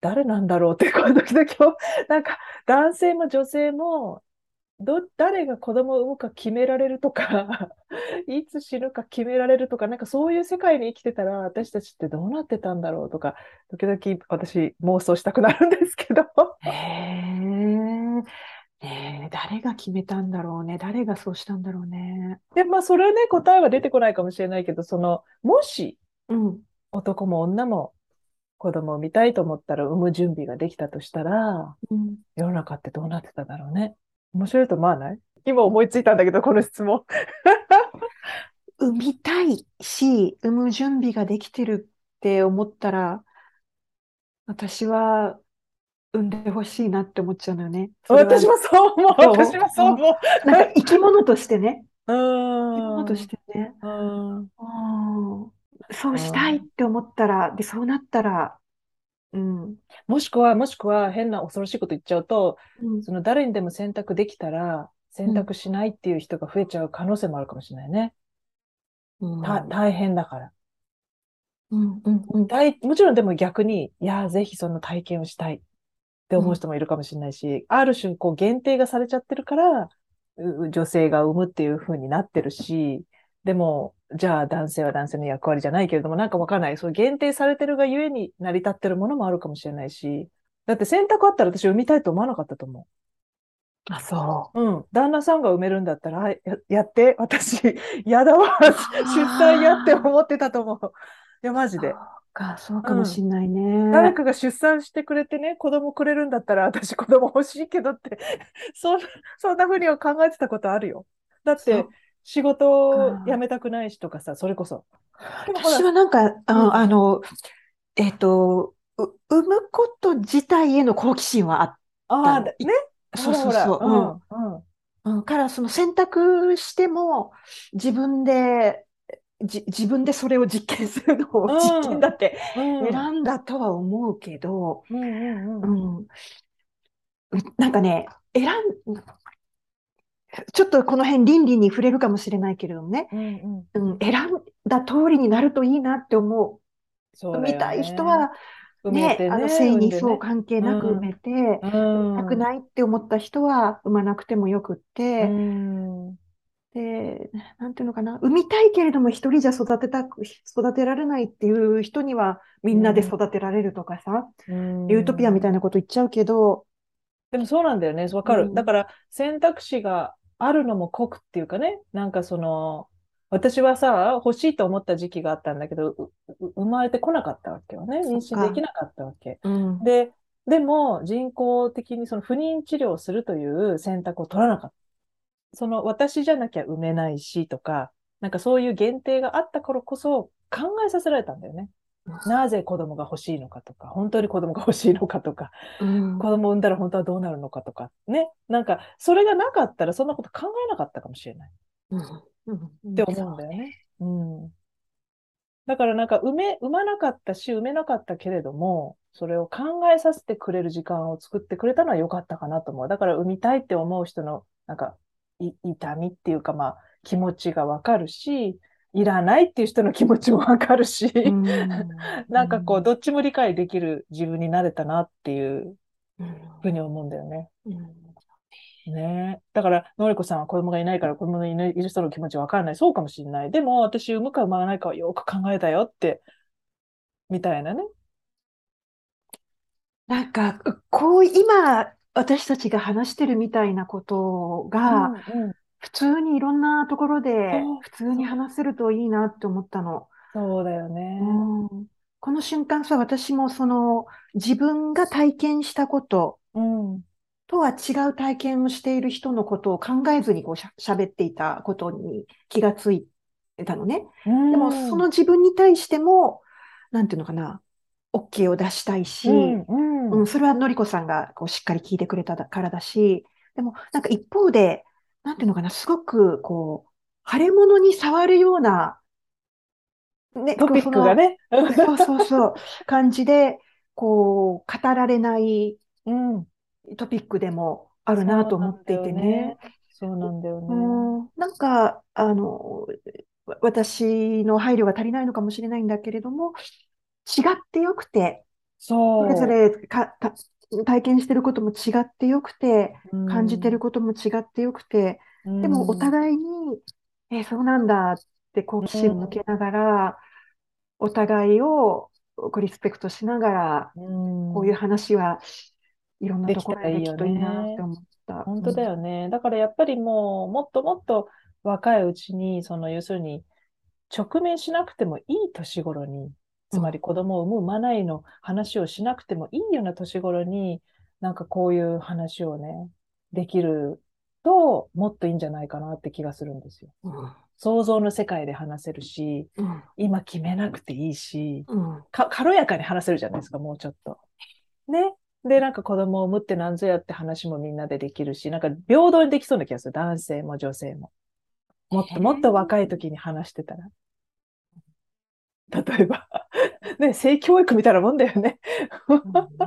誰なんだろうって、この時々、なんか男性も女性も、ど、誰が子供を産むか決められるとか、いつ死ぬか決められるとか、なんかそういう世界に生きてたら、私たちってどうなってたんだろうとか、時々私妄想したくなるんですけど。へえ。ねえ誰が決めたんだろうね。誰がそうしたんだろうね。で、まあ、それはね、答えは出てこないかもしれないけど、その、もしうん。男も女も子供を産みたいと思ったら産む準備ができたとしたら、うん世の中ってどうなってただろうね。面白いと思わない？今思いついたんだけど、この質問。産みたいし、産む準備ができてるって思ったら、私は産んでほしいなって思っちゃうのよね。私もそう思う。私もそう思う。なんか生き物としてね。う生き物とん。してね。うん。うんそうしたいって思ったら、で、そうなったら、うん。もしくは、もしくは変な恐ろしいこと言っちゃうと、うんその誰にでも選択できたら、選択しないっていう人が増えちゃう可能性もあるかもしれないね。うんた大変だから。うんうんうん大もちろんでも逆に、いや、ぜひその体験をしたいって思う人もいるかもしれないし、ある種こう限定がされちゃってるから、う女性が産むっていう風になってるし、でも、じゃあ男性は男性の役割じゃないけれども、なんかわかんない。そう限定されてるがゆえに成り立ってるものもあるかもしれないし、だって選択あったら私産みたいと思わなかったと思あ、そう。うん。旦那さんが産めるんだったら、はいややって、私、やだわ。出産やって思ってたと思う。いや、マジう。で。か、そうかもしんないね。誰かが出産してくれてね、子供くれるんだったら、私子供欲しいけどって、そんな、そんな風には考えてたことあるよ。だって仕事をか辞めたくないしとかさ、それこそ。私はなんか、あうんあの、えっと、う産むこと自体への好奇心はあっああ、たのね。そうそうそう。うん。うん。うん。から、その選択しても、自分で、じ、自分でそれを実験するのをうん実験だってうん。選んだとは思うけど、うんうんううん。ん。なんかね、選ん、ちょっとこの辺倫理に触れるかもしれないけれどもね、うんうん。うん、選んだ通りになるといいなって思う。そうだよ産みたい人ね。は、ね、ね、あの性にそう。関係なくうん産めて、うん。たくないって思った人は産まなくてもよくっうて、ん。で、なんていうのかな、産みたいけれども一人じゃ育てたく、育てられないっていう人にはみんなで育てられるとかさ、うんユートピアみたいなこと言っちゃうけど、でもそうなんだよね。わかる。うんだから選択肢があるのも酷っていうかね。なんかその、私はさ、欲しいと思った時期があったんだけど、生まれてこなかったわけよね。妊娠できなかったわけ。うん、で、でも人工的にその不妊治療をするという選択を取らなかった。その私じゃなきゃ産めないしとか、なんかそういう限定があった頃こそ考えさせられたんだよね。なぜ子供が欲しいのかとか、本当に子供が欲しいのかとか、うん子供産んだら本当はどうなるのかとか、ね。なんか、それがなかったらそんなこと考えなかったかもしれないうんうんって思うんだよね。うん。だからなんか、産め、産まなかったし、産めなかったけれども、それを考えさせてくれる時間を作ってくれたのは良かったかなと思う。だから、産みたいって思う人の、なんか、い痛みっていうか、まあ、気持ちがわかるし、いらないっていう人の気持ちもわかるし、うんなんかこう、どっちも理解できる自分になれたなっていううんふうに思うんだよね。うんねえ。だから、のりこさんは子供がいないから子供のいないいる人の気持ちわかんない。そうかもしれない。でも、私、産むか産まないかはよく考えたよって、みたいなね。なんか、こう、今、私たちが話してるみたいなことが、うんうん普通にいろんなところで普通に話せるといいなって思ったの。そうだよね。うんこの瞬間さ、私もその自分が体験したことうん。とは違う体験をしている人のことを考えずにこうしゃ、喋っていたことに気がついたのね。ででもその自分に対しても、なんていうのかな、OK を出したいし、うん、うん、うん、それはのりこさんがこうしっかり聞いてくれたからだし、でもなんか一方で、なんていうのかな、すごくこう、腫れ物に触るような、ね、トピックがね。そうそうそう、感じで、こう、語られないうん。トピックでもあるなと思っていてね。そうなんだよね。うん、なんか、あの、わ私の配慮が足りないのかもしれないんだけれども、違ってよくて、そ。そうれぞれか、た体験してることも違ってよくて、感じてることも違ってよくて、うん、でもお互いに、え、そうなんだって好奇心を向けながら、お互いをこうリスペクトしながら、うん、こういう話はいろんなところでできといいなって思った。本当だよね。だからやっぱりもう、もっともっと若いうちに、その要するに、直面しなくてもいい年頃に、つまり子供を産む、産まないの話をしなくてもいいような年頃に、なんかこういう話をね、できると、もっといいんじゃないかなって気がするんですよ。うん。想像の世界で話せるし、うん。今決めなくていいし、うん。か軽やかに話せるじゃないですか、もうちょっと。ね。で、なんか子供を産むって何ぞやって話もみんなでできるし、なんか平等にできそうな気がする。男性も女性も。もっともっと若い時に話してたら。例えば、ね、性教育みたいなもんだよね。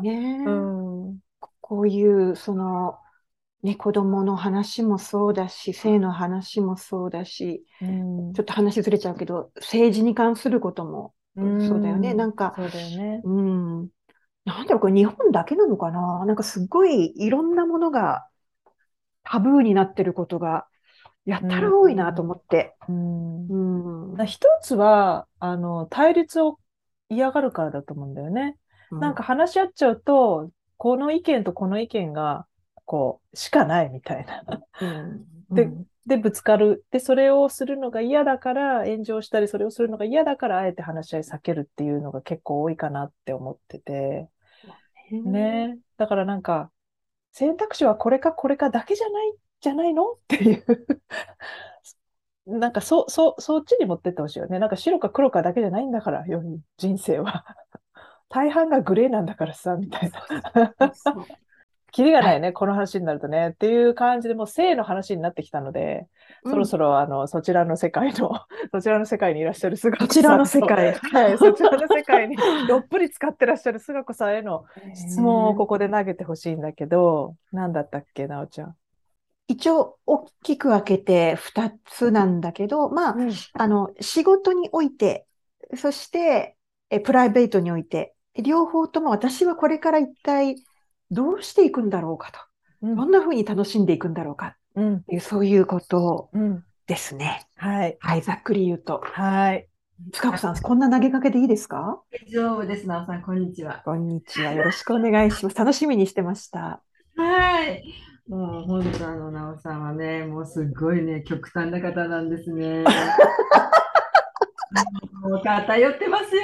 ね うん。こういう、その、ね、子供の話もそうだし、性の話もそうだし、うんちょっと話ずれちゃうけど、政治に関することもそうだよね。なんか、そうだよね。うん。なんだろう、これ日本だけなのかな？なんかすごいいろんなものがタブーになってることが、やったら多いなと思って。うんうん。な一つは、あの、対立を嫌がるからだと思うんだよね。なんか話し合っちゃうと、この意見とこの意見が、こう、しかないみたいな。うん、でうんで、ぶつかる。で、それをするのが嫌だから、炎上したり、それをするのが嫌だから、あえて話し合い避けるっていうのが結構多いかなって思ってて。ね。だからなんか、選択肢はこれかこれかだけじゃない、じゃないの？っていう。なんか、そう、そう、そっちに持ってってほしいよね。なんか白か黒かだけじゃないんだから、世に人生は。大半がグレーなんだからさ、みたいな。キリ がないね、この話になるとね。っていう感じで、もう性の話になってきたので、そろそろ、あの、そちらの世界の、そちらの世界にいらっしゃる菅子こちらの世界。はい、そちらの世界にどっぷり使ってらっしゃる菅子さんへの質問をここで投げてほしいんだけど、何だったっけ、なおちゃん？一応、大きく分けて2つなんだけど、まあ、あの、仕事において、そして、え、プライベートにおいて、両方とも私はこれから一体どうしていくんだろうかと。うんどんな風に楽しんでいくんだろうかうん、そういうことうん、ですね。はい、はい、ざっくり言うと。はい。塚子さん、こんな投げかけでいいですか？大丈夫です、なおさん、こんにちは。こんにちは。よろしくお願いします。楽しみにしてました。はい。もう本当あの、なおさんはね、もうすごいね、極端な方なんですね。もう偏ってますよ。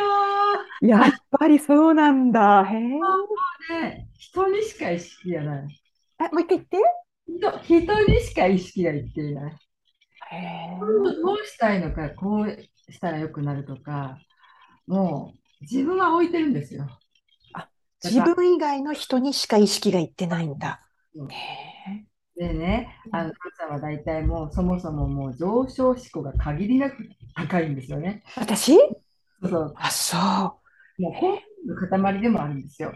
やっぱりそうなんだ。へえ。ね、人にしか意識がない。あ、もう一回言って。人、人にしか意識がいっていない。どうしたいのか、こうしたら良くなるとか、もう自分は置いてるんですよ。あ自分以外の人にしか意識がいってないんだ。うんへでね、あの、さんは大体もうそもそももう上昇志向が限りなく高いんですよね。え。私？そうそう。あ、そもう本の塊でもあるんですよ。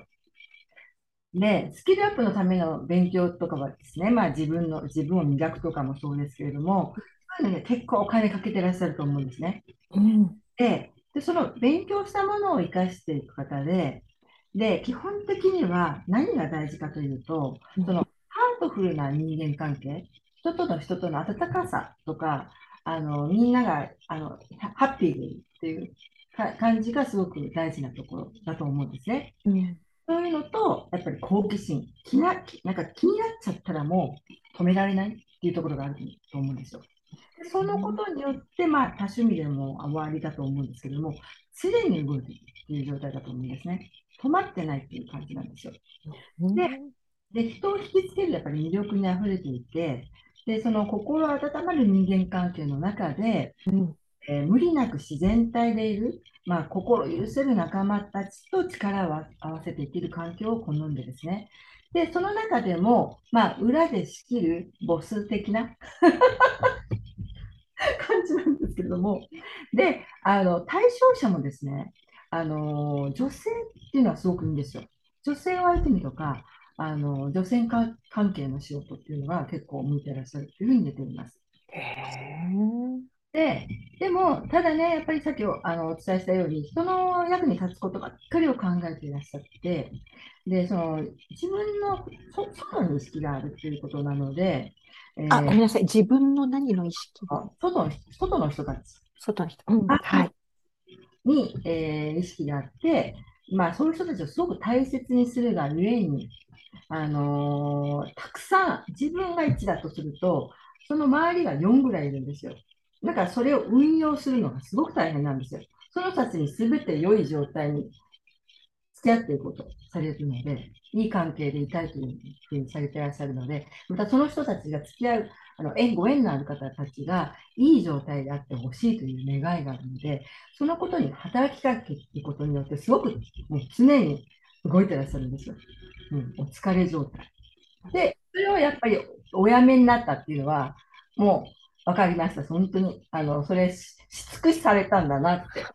で、スキルアップのための勉強とかはですね、まあ自分の、自分を磨くとかもそうですけれども、そういうのに結構お金かけてらっしゃると思うんですね。う。うん。で、でその勉強したものを生かしていく方で、で、基本的には何が大事かというと、そのハートフルな人間関係、人との人との温かさとか、あのみんながあのハハッピーでいるっていうか感じがすごく大事なところだと思うんですね。うん。そういうのと、やっぱり好奇心、気ななんか気になっちゃったらもう止められないっていうところがあると思うんですよ。でそのことによって、まあ、多趣味でも終わりだと思うんですけれども、常に動いているっていう状態だと思うんですね。止まってないっていう感じなんですよ。でで、人を引きつけるやっぱり魅力にあふれていて、で、その心温まる人間関係の中で、うん。えー無理なく自然体でいる、まあ、心許せる仲間たちと力を合わせて生きる環境を好んでですね。で、その中でも、まあ、裏で仕切るボス的な 感じなんですけれども、で、あの、対象者もですね、あの、女性っていうのはすごくいいんですよ。女性を相手にとか、あの、女性関係の仕事っていうのが結構向いてらっしゃるというふうに出ています。へえ。で、でも、ただね、やっぱりさっきおあのお伝えしたように、人の役に立つことばっかりを考えていらっしゃって、で、その自分のそ外に意識があるっていうことなので、えーあ、ごめんなさい。自分の何の意識あ外の外の人たち外の人。うん。あはい。に、えー意識があって、まあ、そういう人たちをすごく大切にするがゆえに、あのーたくさん自分が1だとすると、その周りが4ぐらいいるんですよ。だからそれを運用するのがすごく大変なんですよ。その人たちに全て良い状態に付き合っていことされるので、いい関係でいたいというふうにされていらっしゃるので、またその人たちが付き合う、あの縁ご縁のある方たちがいい状態であってほしいという願いがあるので、そのことに働きかけることによって、すごくもう常に動いてらっしゃるんですよ。うん、お疲れ状態。で、それをやっぱりお辞めになったっていうのは、もう分かりました。本当に、あの、それし、し尽くしされたんだなって。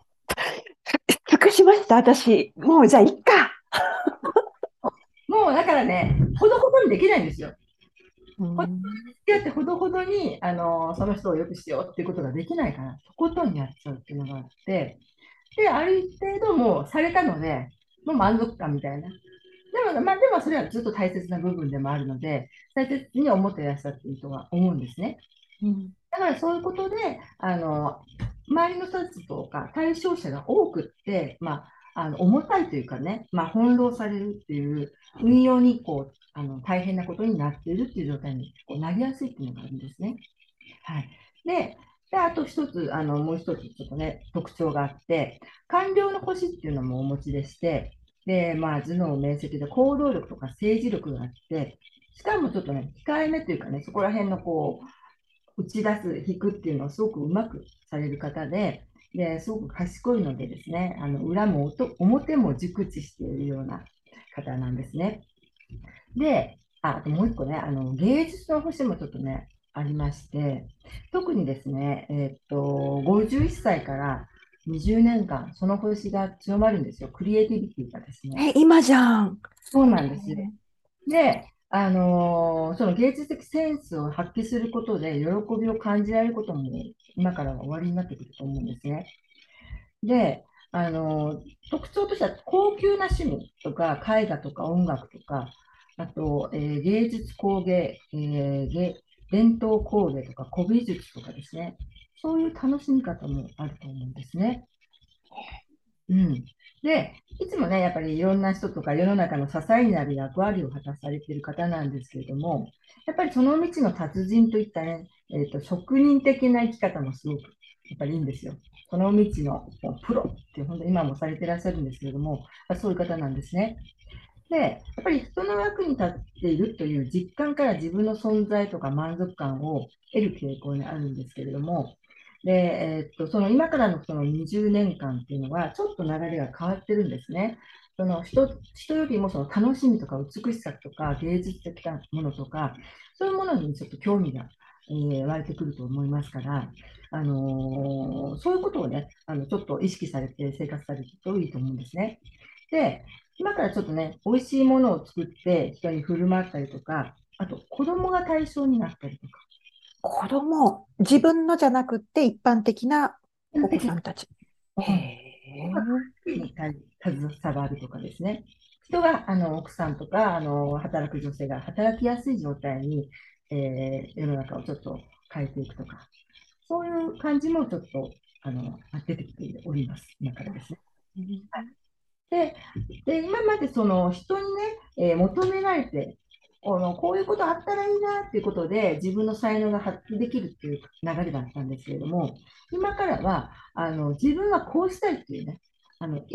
尽くしました、私。もうじゃあ、いっか。もうだからね、ほどほどにできないんですよ。うん付き合ってほどほどに、あの、その人を良くしようっていうことができないから、とことんやっちゃうっていうのがあって、で、ある程度もうされたので、もう満足感みたいな。ででも、まあ、でもそれはずっと大切な部分でもあるので、大切に思っていらっしゃっているとは思うんですね。うんだからそういうことで、あの、周りの人たちとか対象者が多くって、まあ、あの重たいというかね、まあ、翻弄されるっていう、運用にこうあの大変なことになっているっていう状態にこうなりやすいっていうのがあるんですね。はい。で、であと一つ、あのもう一つちょっとね、特徴があって、官僚の星っていうのもお持ちでして、で、まあ、頭脳明晰で行動力とか政治力があって、しかもちょっとね、控えめというかね、そこら辺のこう、打ち出す、引くっていうのをすごくうまくされる方で、ですごく賢いのでですね、あの裏も音表も熟知しているような方なんですね。で、ああともう一個ね、あの芸術の星もちょっとね、ありまして、特にですね、えーっと、51歳から20年間、その星が強まるんですよ。クリエイティビティがですね。え、今じゃん。そうなんですよ。で、あのその芸術的センスを発揮することで喜びを感じられることも今からは終わりになってくると思うんですね。で、あの特徴としては高級な趣味とか絵画とか音楽とか、あと、えー芸術工芸、えー伝統工芸とか古美術とかですね、そういう楽しみ方もあると思うんですね。うん。で、いつもね、やっぱりいろんな人とか世の中の支えになる役割を果たされている方なんですけれども、やっぱりその道の達人といったね、えーと、職人的な生き方もすごくやっぱりいいんですよ。その道のプロって本当今もされていらっしゃるんですけれども、そういう方なんですね。で、やっぱり人の役に立っているという実感から自分の存在とか満足感を得る傾向にあるんですけれども、で、えっと、その今からのその20年間っていうのは、ちょっと流れが変わってるんですね。その人人よりもその楽しみとか美しさとか芸術的なものとか、そういうものにちょっと興味が、えー湧いてくると思いますから、あのーそういうことをね、あのちょっと意識されて生活されるといいと思うんですね。で、今からちょっとね、美味しいものを作って人に振る舞ったりとか、あと子供が対象になったりとか、子供、自分のじゃなくて一般的なお子さんたち。へえ。に携わるとかですね。人が、あの、奥さんとか、あの、働く女性が働きやすい状態に、えー世の中をちょっと変えていくとか、そういう感じもちょっと、あの、出てきております。今からですね。で、で今までその人にね、えー求められて、このこういうことあったらいいなっていうことで自分の才能が発揮できるっていう流れだったんですけれども、今からはあの自分はこうしたいっていうね、あの意思、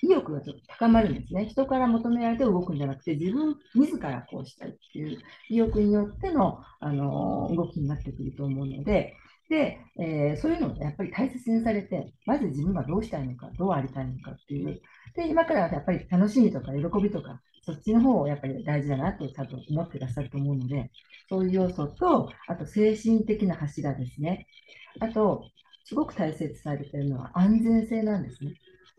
意欲がちょっと高まるんですね。人から求められて動くんじゃなくて、自分自らこうしたいっていう意欲によっての、あの動きになってくると思うので、で、えーそういうのをやっぱり大切にされて、まず自分はどうしたいのか、どうありたいのかっていう、で、今からはやっぱり楽しみとか喜びとか、そっちの方をやっぱり大事だなと多分思ってらっしゃると思うので、そういう要素と、あと精神的な柱ですね。あと、すごく大切されているのは安全性なんですね。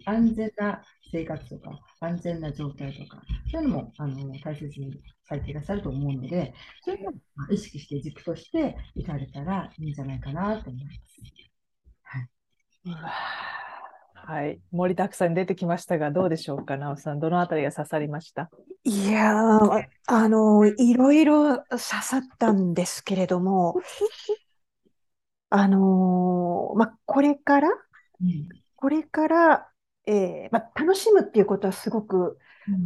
安全な生活とか、安全な状態とか、そういうのもあの大切にされていらっしゃると思うので、そういうのを意識して軸としていかれたらいいんじゃないかなと思います。うわはい。盛りだくさんに出てきましたが、どうでしょうか、なおさん。どのあたりが刺さりました？いやー、あの、いろいろ刺さったんですけれども、あのーまあ、これから、うんこれから、えーまあ、楽しむっていうことはすごく、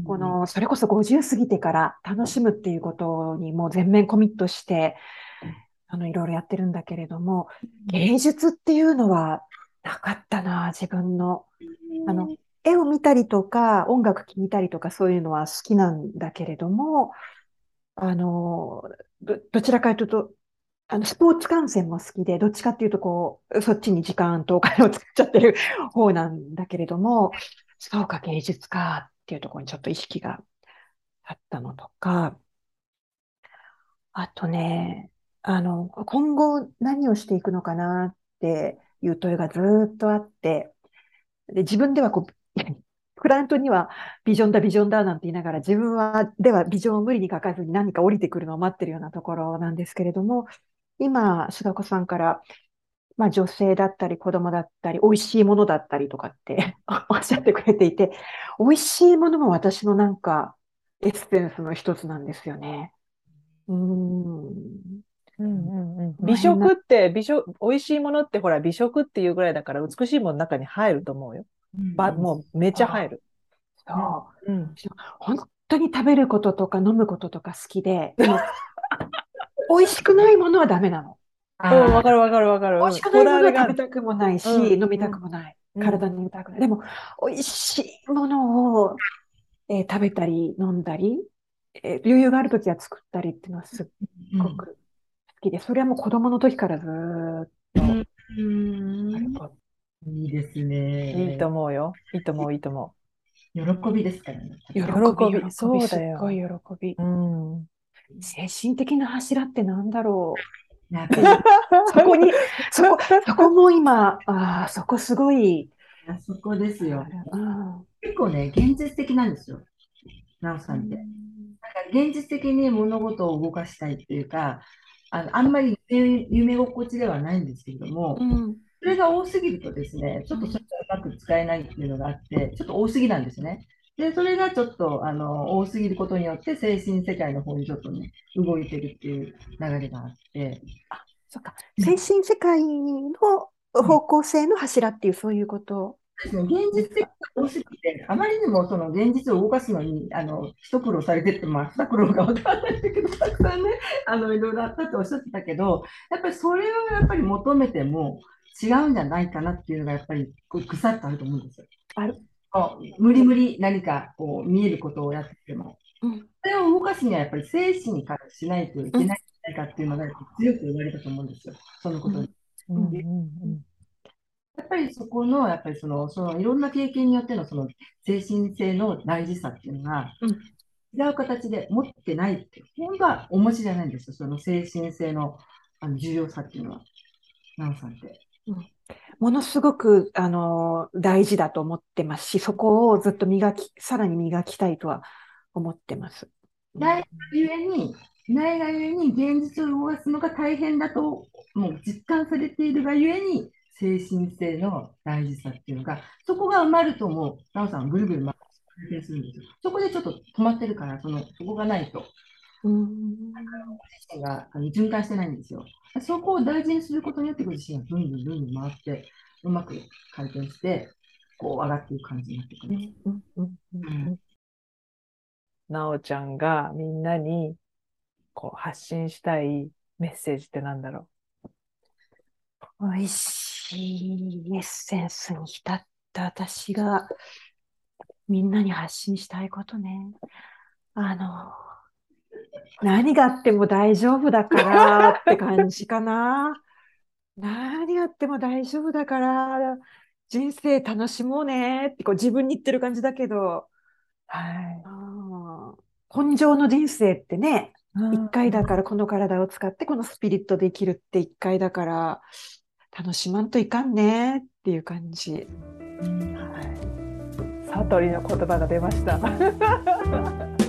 この、それこそ50過ぎてから楽しむっていうことにもう全面コミットして、あの、いろいろやってるんだけれども、芸術っていうのはなかったな、自分の。あの、絵を見たりとか、音楽聴いたりとか、そういうのは好きなんだけれども、あの、ど、どちらかというと、あの、スポーツ観戦も好きで、どっちかっていうと、こう、そっちに時間とお金を使っちゃってる 方なんだけれども、そうか、芸術かっていうところにちょっと意識があったのとか、あとね、あの、今後何をしていくのかなっていう問いがずっとあって、で、自分ではこう、クライアントにはビジョンだ、ビジョンだなんて言いながら、自分は、ではビジョンを無理に書かずに何か降りてくるのを待ってるようなところなんですけれども、今、須子さんから、まあ女性だったり子供だったり、美味しいものだったりとかって おっしゃってくれていて、美味しいものも私のなんか、エッセンスの一つなんですよね。うん。うんうんうん、まあ美食って美食美味しいものってほら美食っていうぐらいだから美しいものの中に入ると思うよ。ばもうめっちゃ入る。そう。うん、本当に食べることとか飲むこととか好きで、で も美味しくないものはダメなの。うんわかるわかるわかる。美味しくないものは食べたくもないし、うん飲みたくもない。うん体に入れたくない。でも、美味しいものを、えー食べたり飲んだり、えー余裕があるときは作ったりっていうのはすっごく好きで、それはもう子供の時からずーっとうん。いいですね。いいと思うよ。いいと思ういいと思喜びですからね。喜び、そうだよすっごい喜びう。。うん。精神的な柱ってなんだろう。そこに、そこ、そこも今、ああ、そこすごい、あそこですよ。うん結構ね、現実的なんですよ。なおさんって。なんか現実的に物事を動かしたいっていうか、あのあんまり夢夢心地ではないんですけれども、うんそれが多すぎるとですね、ちょっとそれがうまく使えないっていうのがあって、ちょっと多すぎなんですね。で、それがちょっとあの多すぎることによって、精神世界の方にちょっとね、動いてるっていう流れがあって、そっか、精神世界の方向性の柱っていう、そういうこと。ですね、現実的が多すぎて、あまりにもその現実を動かすのに、あの、一苦労されてって、まあ、二苦労がわからないんだけど、たくさんね、あの、いろいろあったっておっしゃってたけど、やっぱりそれをやっぱり求めても違うんじゃないかなっていうのが、やっぱりこうぐさっとあると思うんですよ。ある。無理無理何かこう見えることをやってても、うんそれを動かすにはやっぱり精神からしないといけないんじゃないかっていうのが強く言われたと思うんですよ。そのことに。うんうんうんやっぱりそこの、やっぱりその、そのいろんな経験によってのその精神性の大事さっていうのが、うん違う形で持ってないって、本当はお持ちじゃないんですよ。その精神性のあの重要さっていうのは。なおさんって。ものすごく、あの、大事だと思ってますし、そこをずっと磨き、さらに磨きたいとは思ってます。ないがゆえに、ないがゆえに現実を動かすのが大変だと、もう実感されているがゆえに、精神性の大事さっていうのが、そこが埋まるともう、なおさんぐるぐる回転するんですよ。そこでちょっと止まってるから、その、そこがないと。うん自身があの循環してないんですよ。そこを大事にすることによって、ご自身がどんどんどんどん回って、うまく回転して、こう上がっていく感じになっていくんです。うんうんうんなおちゃんがみんなにこう発信したいメッセージってなんだろ美味しいエッセンスに浸った私がみんなに発信したいことね。あの、何があっても大丈夫だからって感じかな。何があっても大丈夫だから人生楽しもうねってこう自分に言ってる感じだけど、う。はい。根性の人生ってね、一回だからこの体を使ってこのスピリットで生きるって一回だから楽しまんといかんねっていう感じ。はい。悟りの言葉が出ました。